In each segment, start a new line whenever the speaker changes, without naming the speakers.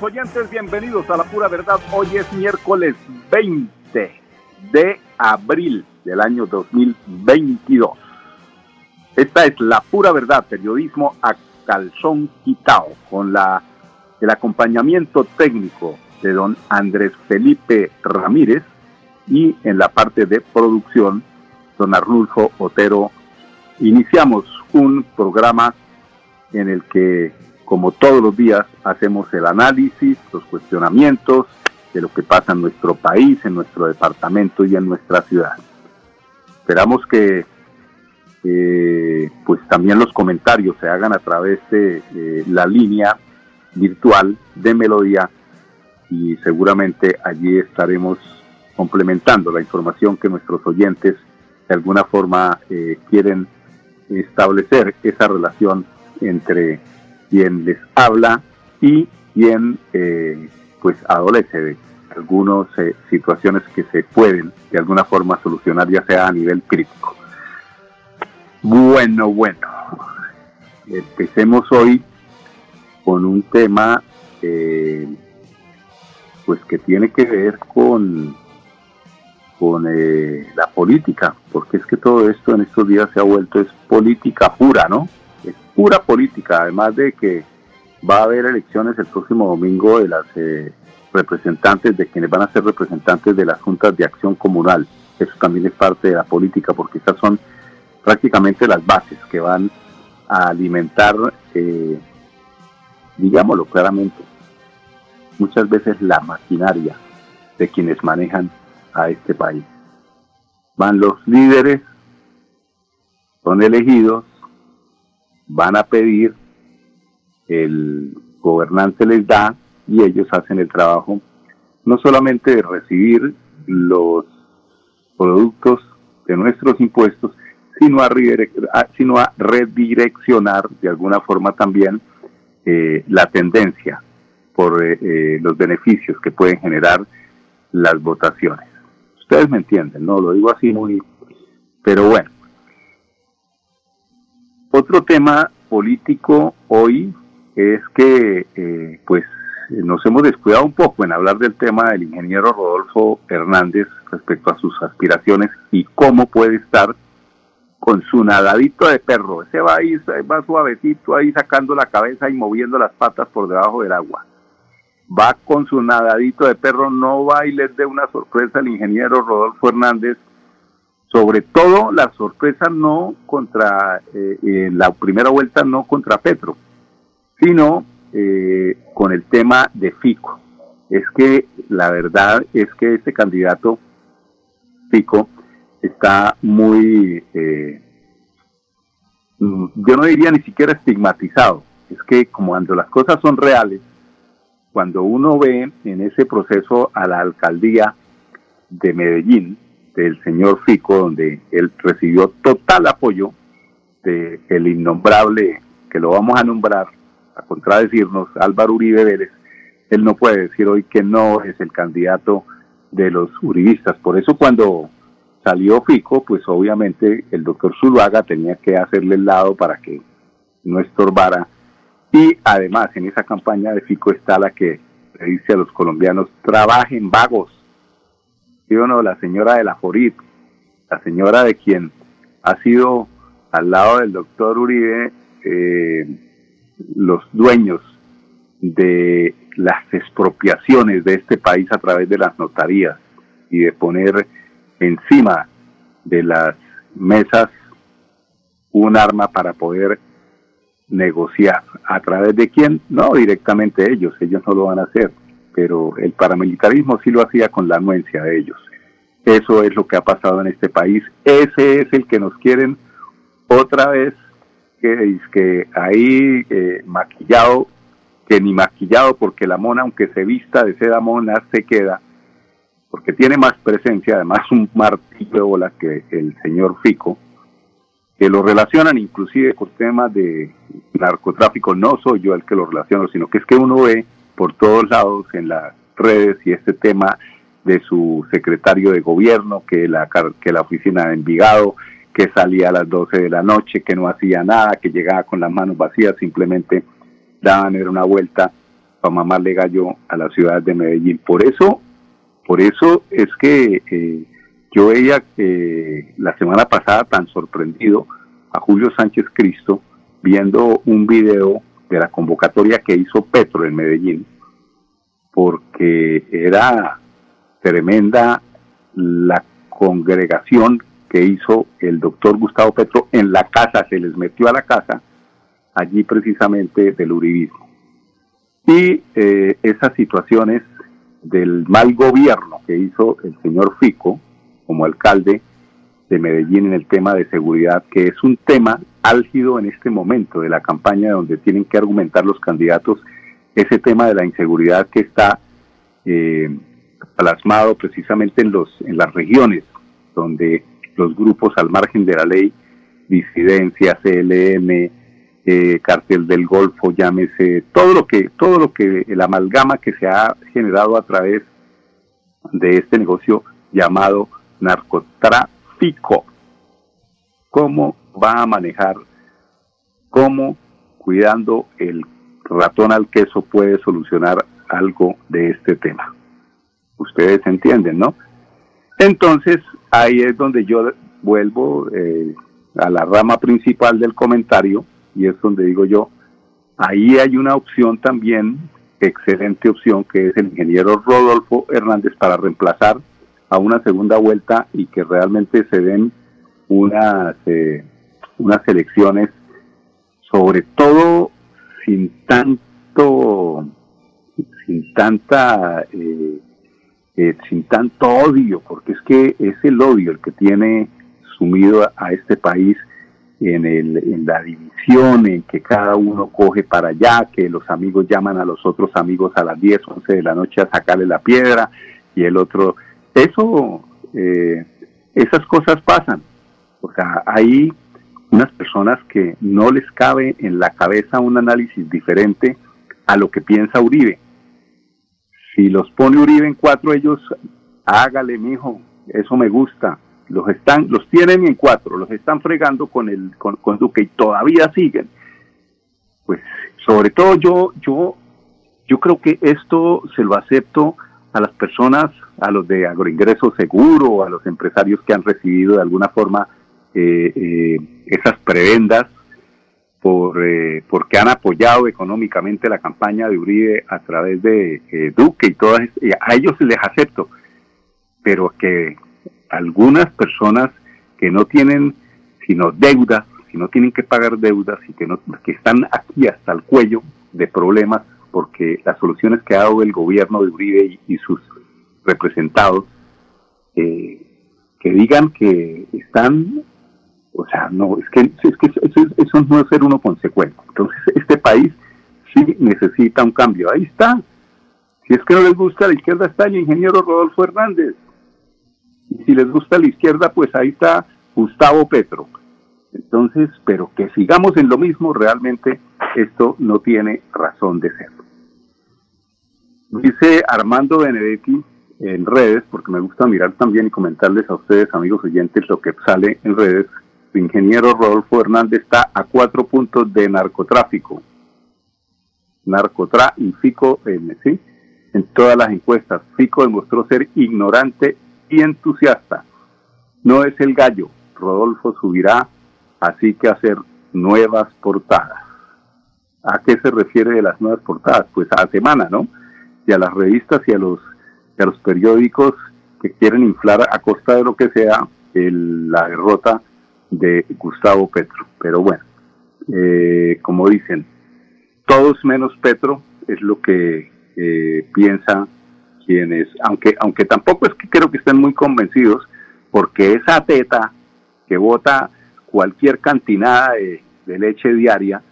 Amigos oyentes, bienvenidos a la pura verdad. Hoy es miércoles 20 de abril del año 2022. Esta es la pura verdad, periodismo a calzón quitado, con la, el acompañamiento técnico de don Andrés Felipe Ramírez y en la parte de producción, don Arnulfo Otero. Iniciamos un programa en el que como todos los días, hacemos el análisis, los cuestionamientos de lo que pasa en nuestro país, en nuestro departamento y en nuestra ciudad. Esperamos que eh, pues también los comentarios se hagan a través de la línea virtual de Melodía y seguramente allí estaremos complementando la información que nuestros oyentes de alguna forma eh, quieren establecer esa relación entre quien les habla y quien eh, pues adolece de algunas eh, situaciones que se pueden de alguna forma solucionar ya sea a nivel crítico. Bueno, bueno, empecemos hoy con un tema eh, pues que tiene que ver con con la política, porque es que todo esto en estos días se ha vuelto es política pura, ¿no? Pura política, además de que va a haber elecciones el próximo domingo de las eh, representantes, de quienes van a ser representantes de las juntas de acción comunal. Eso también es parte de la política, porque estas son prácticamente las bases que van a alimentar, eh, digámoslo claramente, muchas veces la maquinaria de quienes manejan a este país. Van los líderes, son elegidos, van a pedir, el gobernante les da y ellos hacen el trabajo no solamente de recibir los productos de nuestros impuestos, sino a, sino a redireccionar de alguna forma también eh, la tendencia por eh, eh, los beneficios que pueden generar las votaciones. Ustedes me entienden, ¿no? Lo digo así muy... Pero bueno, otro tema político hoy es que eh, pues nos hemos descuidado un poco en hablar del tema del ingeniero Rodolfo Hernández respecto a sus aspiraciones y cómo puede estar con su nadadito de perro. Ese va ahí, va suavecito ahí sacando la cabeza y moviendo las patas por debajo del agua. Va con su nadadito de perro, no va y les dé una sorpresa al ingeniero Rodolfo Hernández sobre todo la sorpresa no contra eh, la primera vuelta no contra Petro, sino eh, con el tema de Fico. Es que la verdad es que este candidato Fico está muy, eh, mm, yo no diría ni siquiera estigmatizado. Es que como cuando las cosas son reales, cuando uno ve en ese proceso a la alcaldía de Medellín, del señor Fico, donde él recibió total apoyo de el innombrable, que lo vamos a nombrar, a contradecirnos, Álvaro Uribe Vélez, él no puede decir hoy que no es el candidato de los uribistas. Por eso cuando salió Fico, pues obviamente el doctor Zuluaga tenía que hacerle el lado para que no estorbara. Y además en esa campaña de Fico está la que le dice a los colombianos, trabajen vagos, ¿sí o? La señora de la Forit, la señora de quien ha sido al lado del doctor Uribe eh, los dueños de las expropiaciones de este país a través de las notarías y de poner encima de las mesas un arma para poder negociar. ¿A través de quién? No, directamente ellos, ellos no lo van a hacer, pero el paramilitarismo sí lo hacía con la anuencia de ellos. Eso es lo que ha pasado en este país, ese es el que nos quieren otra vez, que, que ahí eh, maquillado, que ni maquillado, porque la mona, aunque se vista de seda mona, se queda, porque tiene más presencia, además un martillo de bola que el señor Fico, que lo relacionan inclusive con temas de narcotráfico. No soy yo el que lo relaciono, sino que es que uno ve por todos lados en las redes y este tema de su secretario de gobierno, que la, que la oficina de Envigado, que salía a las 12 de la noche, que no hacía nada, que llegaba con las manos vacías, simplemente daban era una vuelta para mamarle gallo a la ciudad de Medellín. Por eso, por eso es que eh, yo veía que la semana pasada tan sorprendido a Julio Sánchez Cristo viendo un video de la convocatoria que hizo Petro en Medellín, porque era tremenda la congregación que hizo el doctor Gustavo Petro en la casa, se les metió a la casa, allí precisamente del uribismo. Y eh, esas situaciones del mal gobierno que hizo el señor Fico, como alcalde de Medellín en el tema de seguridad, que es un tema álgido en este momento de la campaña donde tienen que argumentar los candidatos ese tema de la inseguridad que está eh, plasmado precisamente en, los, en las regiones donde los grupos al margen de la ley, disidencia, CLM, eh, cartel del Golfo, llámese, todo lo que, todo lo que, el amalgama que se ha generado a través de este negocio llamado narcotráfico. ¿Cómo va a manejar? ¿Cómo cuidando el ratón al queso puede solucionar algo de este tema? Ustedes entienden, ¿no? Entonces, ahí es donde yo vuelvo eh, a la rama principal del comentario y es donde digo yo, ahí hay una opción también, excelente opción, que es el ingeniero Rodolfo Hernández para reemplazar a una segunda vuelta y que realmente se den unas, eh, unas elecciones, sobre todo sin tanto, sin tanta, eh, eh, sin tanto odio, porque es que es el odio el que tiene sumido a, este país en, el, en la división, en que cada uno coge para allá, que los amigos llaman a los otros amigos a las 10, 11 de la noche a sacarle la piedra y el otro eso, eh, esas cosas pasan. O sea, hay unas personas que no les cabe en la cabeza un análisis diferente a lo que piensa Uribe. Si los pone Uribe en cuatro, ellos, hágale, mijo, eso me gusta. Los están, los tienen en cuatro, los están fregando con el, con, con Duque y todavía siguen. Pues, sobre todo yo, yo, yo creo que esto se lo acepto a las personas, a los de agroingreso seguro, a los empresarios que han recibido de alguna forma eh, eh, esas prebendas por, eh, porque han apoyado económicamente la campaña de Uribe a través de Duque y todas, a ellos les acepto, pero que algunas personas que no tienen sino deudas, si no tienen que pagar deudas y que, no, que están aquí hasta el cuello de problemas, porque las soluciones que ha dado el gobierno de Uribe y, sus representados, eh, que digan que están, o sea, no, es que, es que eso, no es ser uno consecuente. Entonces, este país sí necesita un cambio. Ahí está. Si es que no les gusta la izquierda, está el ingeniero Rodolfo Hernández. Y si les gusta la izquierda, pues ahí está Gustavo Petro. Entonces, pero que sigamos en lo mismo, realmente esto no tiene razón de ser. Dice Armando Benedetti en redes, porque me gusta mirar también y comentarles a ustedes, amigos oyentes, lo que sale en redes. El ingeniero Rodolfo Hernández está a cuatro puntos de narcotráfico. Narcotra y Fico, ¿sí? En todas las encuestas, Fico demostró ser ignorante y entusiasta. No es el gallo, Rodolfo subirá, así que hacer nuevas portadas. ¿A qué se refiere de las nuevas portadas? Pues a la semana, ¿no? Y a las revistas y a los, a los periódicos que quieren inflar a costa de lo que sea la derrota de Gustavo Petro. Pero bueno, eh, como dicen, todos menos Petro es lo que eh, piensa quienes, aunque, aunque tampoco es que creo que estén muy convencidos, porque esa teta que vota cualquier cantinada de, leche diaria,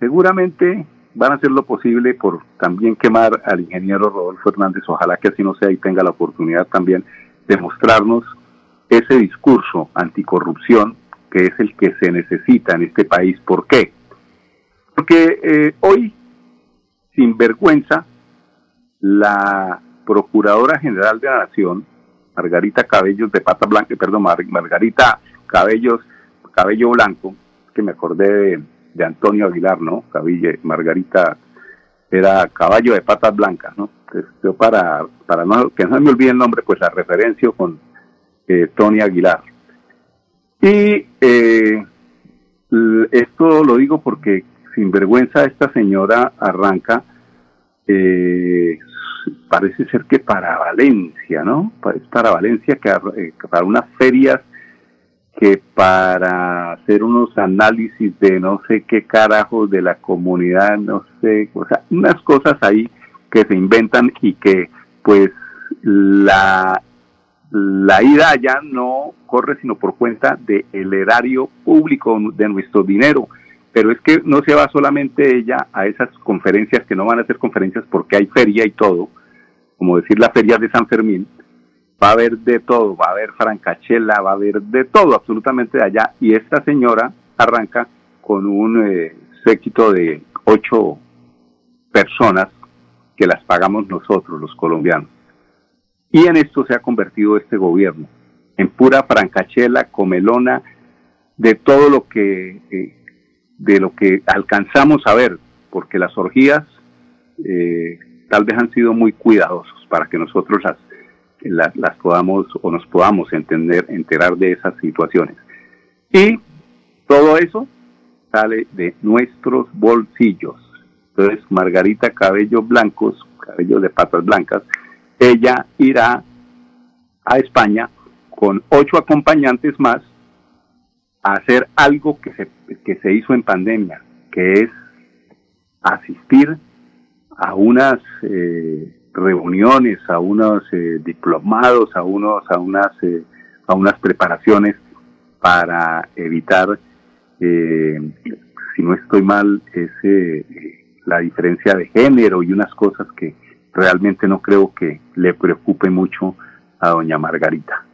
seguramente van a hacer lo posible por también quemar al ingeniero Rodolfo Hernández. Ojalá que así no sea y tenga la oportunidad también de mostrarnos ese discurso anticorrupción que es el que se necesita en este país. ¿Por qué? Porque eh, hoy, sin vergüenza, la Procuradora General de la Nación, Margarita Cabellos de Pata Blanca, perdón, Margarita Cabellos, Cabello Blanco, que me acordé de, Antonio Aguilar, ¿no? Cabille, Margarita era caballo de patas blancas, ¿no? yo para, para no, que no me olvide el nombre, pues la referencio con eh, Tony Aguilar. Y eh, esto lo digo porque sin vergüenza esta señora arranca, eh, parece ser que para Valencia, ¿no? Para Valencia, que eh, para unas ferias que para hacer unos análisis de no sé qué carajos de la comunidad, no sé, o sea, unas cosas ahí que se inventan y que pues la, la ida allá no corre sino por cuenta del erario público de nuestro dinero. Pero es que no se va solamente ella a esas conferencias que no van a ser conferencias porque hay feria y todo, como decir la feria de San Fermín, va a haber de todo, va a haber francachela, va a haber de todo absolutamente de allá. Y esta señora arranca con un eh, séquito de ocho personas que las pagamos nosotros, los colombianos. Y en esto se ha convertido este gobierno, en pura francachela, comelona, de todo lo que, eh, de lo que alcanzamos a ver, porque las orgías eh, tal vez han sido muy cuidadosos para que nosotros las, las, podamos o nos podamos entender, enterar de esas situaciones. Y todo eso sale de nuestros bolsillos. Entonces, Margarita Cabello Blancos, cabello de patas blancas, ella irá a España con ocho acompañantes más a hacer algo que se, que se hizo en pandemia, que es asistir a unas eh, reuniones, a unos eh, diplomados, a unos, a unas, eh, a unas preparaciones para evitar, si no estoy mal, ese, la diferencia de género y unas cosas que realmente no creo que le preocupe mucho a doña Margarita.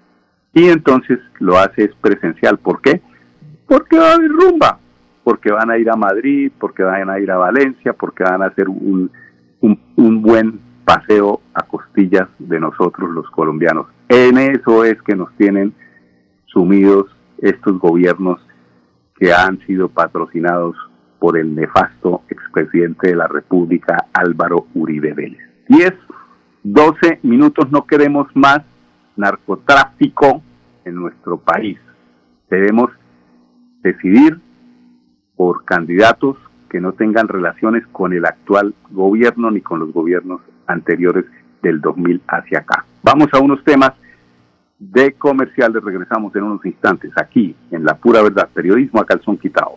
Y entonces lo hace es presencial. ¿Por qué? Porque va a haber rumba, porque van a ir a Madrid, porque van a ir a Valencia, porque van a hacer un, un, buen paseo a costillas de nosotros los colombianos. En eso es que nos tienen sumidos estos gobiernos que han sido patrocinados por el nefasto expresidente de la República Álvaro Uribe Vélez. 10, 12 minutos, no queremos más narcotráfico en nuestro país. Debemos decidir por candidatos que no tengan relaciones con el actual gobierno ni con los gobiernos anteriores del 2000 hacia acá. Vamos a unos temas de comerciales, regresamos en unos instantes aquí en La Pura Verdad, periodismo a calzón quitado.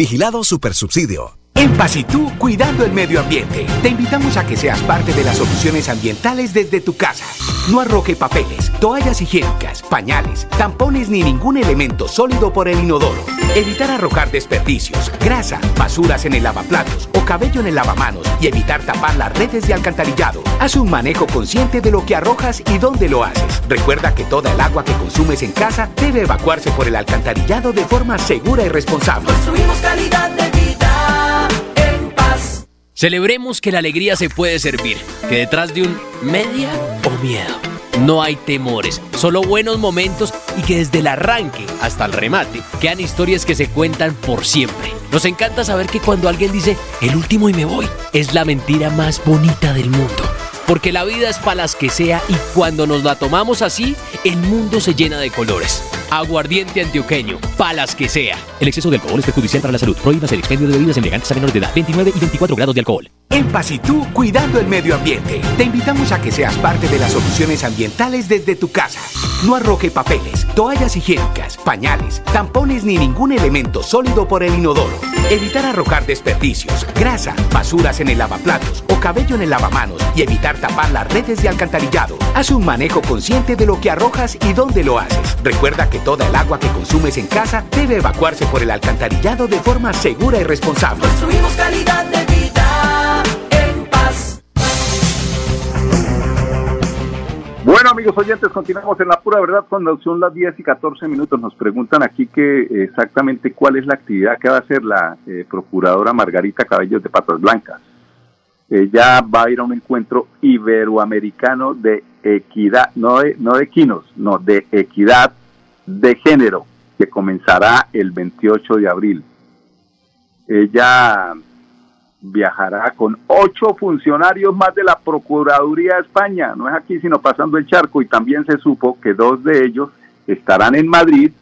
Vigilado Supersubsidio. En Pasitú, cuidando el medio ambiente. Te invitamos a que seas parte de las soluciones ambientales desde tu casa. No arroje papeles, toallas higiénicas, pañales, tampones ni ningún elemento sólido por el inodoro. Evitar arrojar desperdicios, grasa, basuras en el lavaplatos cabello en el lavamanos y evitar tapar las redes de alcantarillado. Haz un manejo consciente de lo que arrojas y dónde lo haces. Recuerda que toda el agua que consumes en casa debe evacuarse por el alcantarillado de forma segura y responsable.
Construimos calidad de vida en paz.
Celebremos que la alegría se puede servir, que detrás de un media o miedo no hay temores, solo buenos momentos y que desde el arranque hasta el remate quedan historias que se cuentan por siempre. Nos encanta saber que cuando alguien dice el último y me voy, es la mentira más bonita del mundo. Porque la vida es para las que sea y cuando nos la tomamos así, el mundo se llena de colores. Aguardiente antioqueño, palas que sea. El exceso de alcohol es perjudicial para la salud. Prohíbas el expendio de bebidas elegantes a menores de edad. 29 y 24 grados de alcohol.
En Pasitú, cuidando el medio ambiente, te invitamos a que seas parte de las soluciones ambientales desde tu casa. No arroje papeles, toallas higiénicas, pañales, tampones ni ningún elemento sólido por el inodoro. Evitar arrojar desperdicios, grasa, basuras en el lavaplatos o cabello en el lavamanos y evitar tapar las redes de alcantarillado. Haz un manejo consciente de lo que arrojas y dónde lo haces. Recuerda que toda el agua que consumes en casa debe evacuarse por el alcantarillado de forma segura y responsable.
Construimos calidad de vida en paz.
Bueno, amigos oyentes, continuamos en la pura verdad cuando son las 10 y 14 minutos. Nos preguntan aquí que exactamente cuál es la actividad que va a hacer la eh, procuradora Margarita Cabellos de Patas Blancas. Ella va a ir a un encuentro iberoamericano de equidad, no de, no de quinos, no, de equidad de género, que comenzará el 28 de abril. Ella viajará con ocho funcionarios más de la Procuraduría de España, no es aquí sino pasando el charco, y también se supo que dos de ellos estarán en Madrid,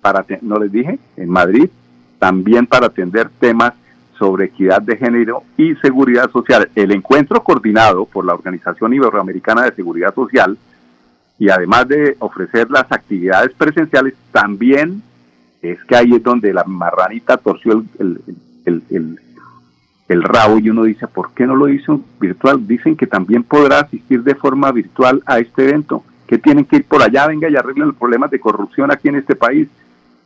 para, no les dije, en Madrid, también para atender temas sobre equidad de género y seguridad social. El encuentro coordinado por la Organización Iberoamericana de Seguridad Social y además de ofrecer las actividades presenciales, también es que ahí es donde la marranita torció el, el, el, el, rabo y uno dice, ¿por qué no lo hizo virtual? Dicen que también podrá asistir de forma virtual a este evento, que tienen que ir por allá, venga y arreglen los problemas de corrupción aquí en este país.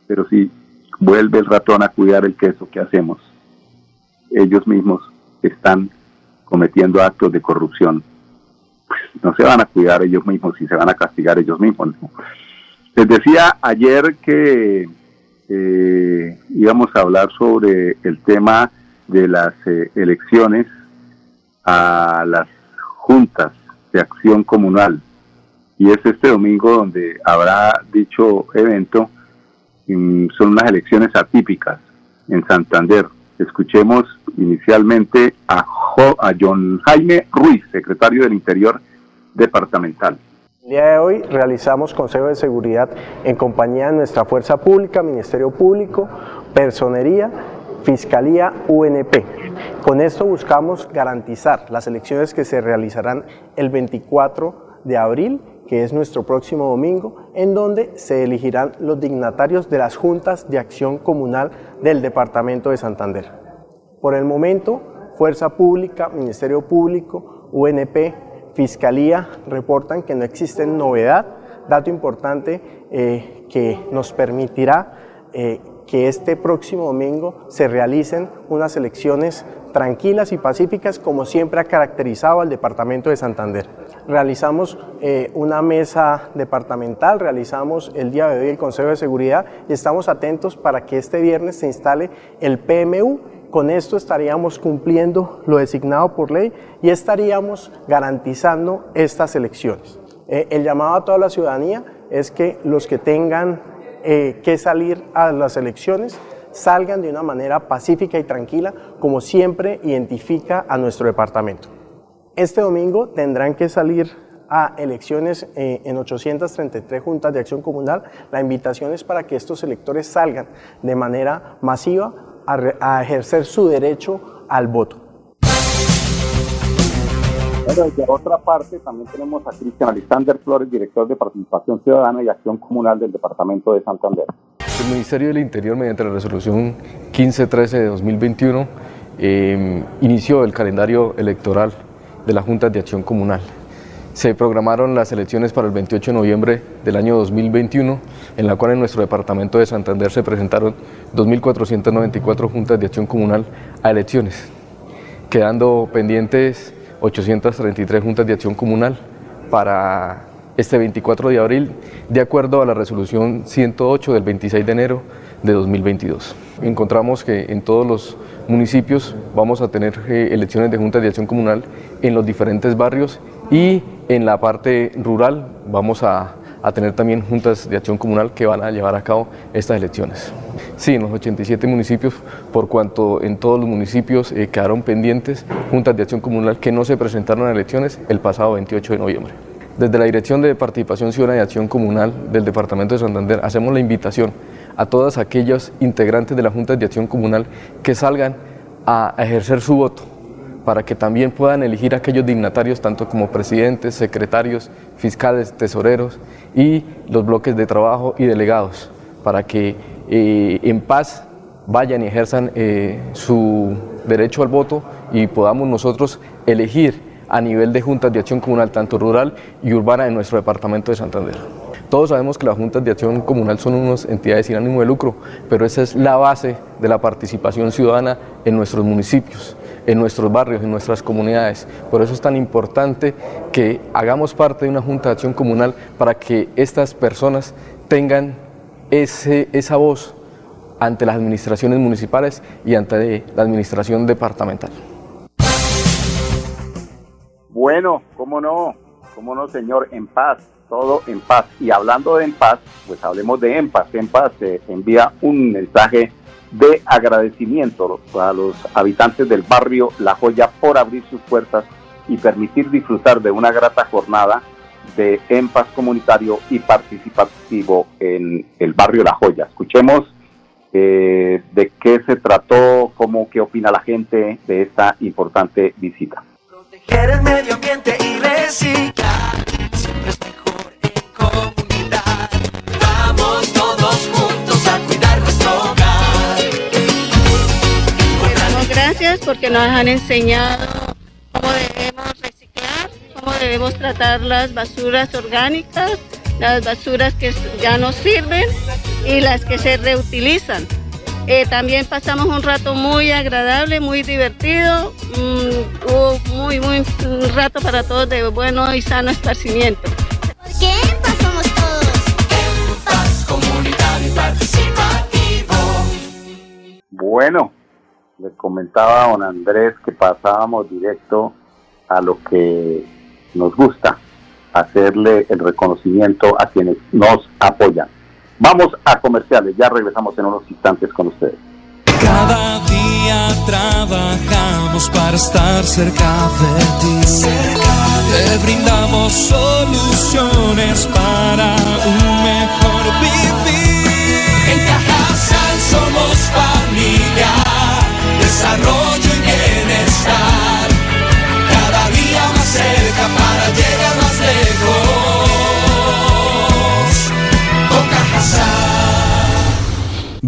Pero si vuelve el ratón a cuidar el queso, ¿qué hacemos? Ellos mismos están cometiendo actos de corrupción. No se van a cuidar ellos mismos y se van a castigar ellos mismos. ¿no? Les decía ayer que eh, íbamos a hablar sobre el tema de las eh, elecciones a las juntas de acción comunal. Y es este domingo donde habrá dicho evento, son unas elecciones atípicas en Santander. Escuchemos inicialmente a, jo, a John Jaime Ruiz, secretario del Interior departamental.
El día de hoy realizamos Consejo de Seguridad en compañía de nuestra Fuerza Pública, Ministerio Público, Personería, Fiscalía, UNP. Con esto buscamos garantizar las elecciones que se realizarán el 24 de abril, que es nuestro próximo domingo, en donde se elegirán los dignatarios de las juntas de acción comunal del Departamento de Santander. Por el momento, Fuerza Pública, Ministerio Público, UNP, Fiscalía reportan que no existe novedad, dato importante eh, que nos permitirá eh, que este próximo domingo se realicen unas elecciones tranquilas y pacíficas como siempre ha caracterizado al Departamento de Santander. Realizamos eh, una mesa departamental, realizamos el día de hoy el Consejo de Seguridad y estamos atentos para que este viernes se instale el PMU con esto estaríamos cumpliendo lo designado por ley y estaríamos garantizando estas elecciones. Eh, el llamado a toda la ciudadanía es que los que tengan eh, que salir a las elecciones salgan de una manera pacífica y tranquila, como siempre identifica a nuestro departamento. Este domingo tendrán que salir a elecciones eh, en 833 juntas de acción comunal. La invitación es para que estos electores salgan de manera masiva a, a ejercer su derecho al voto.
Bueno, de otra parte, también tenemos a Cristian Alexander Flores, director de Participación Ciudadana y Acción Comunal del Departamento de Santander.
El Ministerio del Interior, mediante la resolución 1513 de 2021, eh, inició el calendario electoral de las Juntas de Acción Comunal. Se programaron las elecciones para el 28 de noviembre del año 2021, en la cual en nuestro departamento de Santander se presentaron 2.494 juntas de acción comunal a elecciones. quedando pendientes 833 juntas de acción comunal para este 24 de abril, de acuerdo a la resolución 108 del 26 de enero de 2022. Encontramos que en todos los municipios vamos a tener eh, elecciones de juntas de acción comunal en los diferentes barrios y en la parte rural vamos a, a tener también juntas de acción comunal que van a llevar a cabo estas elecciones. Sí, en los 87 municipios, por cuanto en todos los municipios eh, quedaron pendientes juntas de acción comunal que no se presentaron a elecciones el pasado 28 de noviembre. Desde la Dirección de Participación Ciudadana y Acción Comunal del Departamento de Santander hacemos la invitación a todas aquellas integrantes de la Junta de Acción Comunal que salgan a ejercer su voto para que también puedan elegir aquellos dignatarios, tanto como presidentes, secretarios, fiscales, tesoreros y los bloques de trabajo y delegados, para que eh, en paz vayan y ejerzan eh, su derecho al voto y podamos nosotros elegir a nivel de juntas de acción comunal, tanto rural y urbana, en nuestro departamento de Santander. Todos sabemos que las juntas de acción comunal son unas entidades sin ánimo de lucro, pero esa es la base de la participación ciudadana en nuestros municipios, en nuestros barrios, en nuestras comunidades. Por eso es tan importante que hagamos parte de una junta de acción comunal para que estas personas tengan ese, esa voz ante las administraciones municipales y ante la administración departamental.
Bueno, cómo no, cómo no, señor, en paz, todo en paz. Y hablando de en paz, pues hablemos de en paz. En paz envía un mensaje de agradecimiento a los habitantes del barrio La Joya por abrir sus puertas y permitir disfrutar de una grata jornada de en paz comunitario y participativo en el barrio La Joya. Escuchemos eh, de qué se trató, cómo, qué opina la gente de esta importante visita.
Proteger el medio ambiente y reciclar
porque nos han enseñado cómo debemos reciclar, cómo debemos tratar las basuras orgánicas, las basuras que ya no sirven y las que se reutilizan. Eh, también pasamos un rato muy agradable, muy divertido, mm, hubo muy, muy un rato para todos de bueno y sano esparcimiento.
Porque en paz somos todos.
En paz comunitario y participativo.
Bueno, les comentaba a don Andrés que pasábamos directo a lo que nos gusta, hacerle el reconocimiento a quienes nos apoyan. Vamos a comerciales, ya regresamos en unos instantes con ustedes.
Cada día trabajamos para estar cerca de ti. Te brindamos soluciones para un mejor vivir.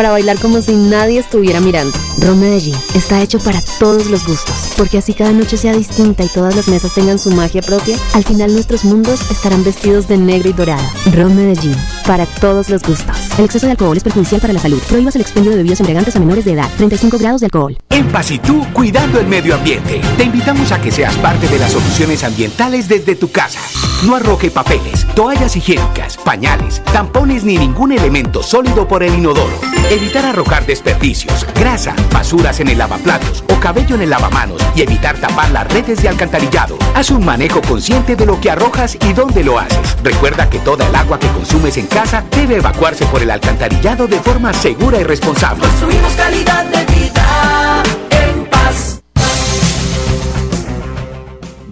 para bailar como si nadie estuviera mirando. Ron Medellín está hecho para todos los gustos, porque así cada noche sea distinta y todas las mesas tengan su magia propia, al final nuestros mundos estarán vestidos de negro y dorado. Ron Medellín, para todos los gustos. El exceso de alcohol es perjudicial para la salud. Prohíbas el expendio de bebidas embriagantes a menores de edad. 35 grados de alcohol.
En Paz cuidando el medio ambiente. Te invitamos a que seas parte de las soluciones ambientales desde tu casa. No arroje papeles, toallas higiénicas, pañales, tampones ni ningún elemento sólido por el inodoro. Evitar arrojar desperdicios, grasa, basuras en el lavaplatos o cabello en el lavamanos y evitar tapar las redes de alcantarillado. Haz un manejo consciente de lo que arrojas y dónde lo haces. Recuerda que toda el agua que consumes en casa debe evacuarse por el alcantarillado de forma segura y responsable.
Construimos calidad de vida en paz.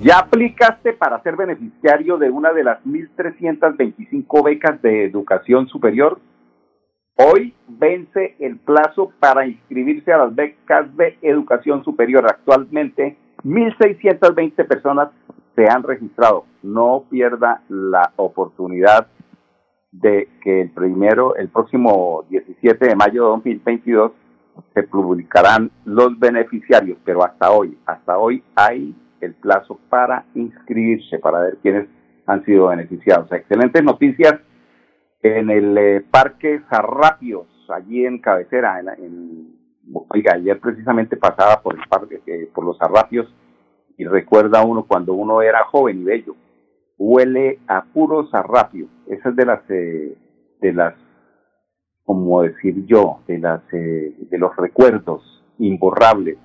¿Ya aplicaste para ser beneficiario de una de las 1.325 becas de educación superior? Hoy vence el plazo para inscribirse a las becas de educación superior. Actualmente, 1.620 personas se han registrado. No pierda la oportunidad de que el primero, el próximo 17 de mayo de 2022, se publicarán los beneficiarios, pero hasta hoy, hasta hoy hay el plazo para inscribirse, para ver quiénes han sido beneficiados. Excelentes noticias en el eh, Parque Zarrapios, allí en Cabecera, en, oiga, ayer precisamente pasaba por el parque, eh, por los Zarrapios, y recuerda uno cuando uno era joven y bello, huele a puro zarrapio, esa es de las, eh, de las, como decir yo, de las, de los recuerdos imborrables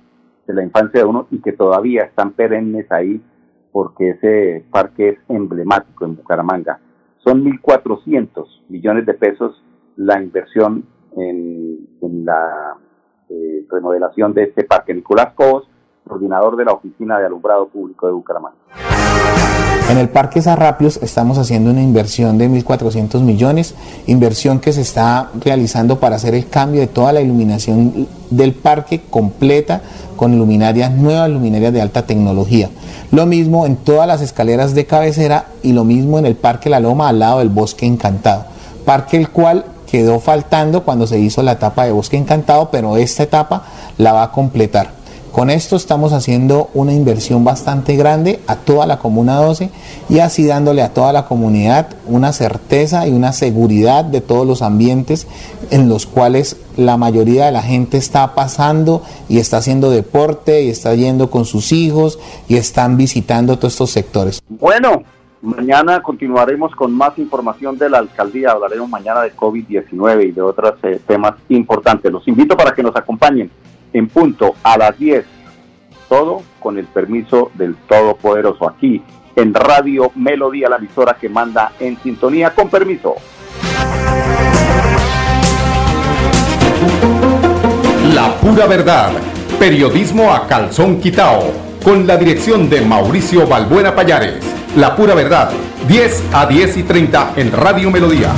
de la infancia de uno y que todavía están perennes ahí porque ese parque es emblemático en Bucaramanga. Son 1.400 millones de pesos la inversión en, la eh, remodelación de este parque. Nicolás Cobos, coordinador de la Oficina de Alumbrado Público de Bucaramanga.
En el Parque Sarrapios estamos haciendo una inversión de 1.400 millones, inversión que se está realizando para hacer el cambio de toda la iluminación del parque completa con luminarias nuevas, luminarias de alta tecnología. Lo mismo en todas las escaleras de cabecera y lo mismo en el Parque La Loma al lado del Bosque Encantado. Parque el cual quedó faltando cuando se hizo la etapa de Bosque Encantado, pero esta etapa la va a completar. Con esto estamos haciendo una inversión bastante grande a toda la Comuna 12 y así dándole a toda la comunidad una certeza y una seguridad de todos los ambientes en los cuales la mayoría de la gente está pasando y está haciendo deporte y está yendo con sus hijos y están visitando todos estos sectores.
Bueno, mañana continuaremos con más información de la alcaldía. Hablaremos mañana de COVID-19 y de otros eh, temas importantes. Los invito para que nos acompañen en punto a las 10. Todo con el permiso del Todopoderoso aquí en Radio Melodía, la emisora que manda en sintonía con permiso.
La pura verdad. Periodismo a calzón quitao. Con la dirección de Mauricio Balbuena Payares. La pura verdad. 10 a 10 y 30 en Radio Melodía.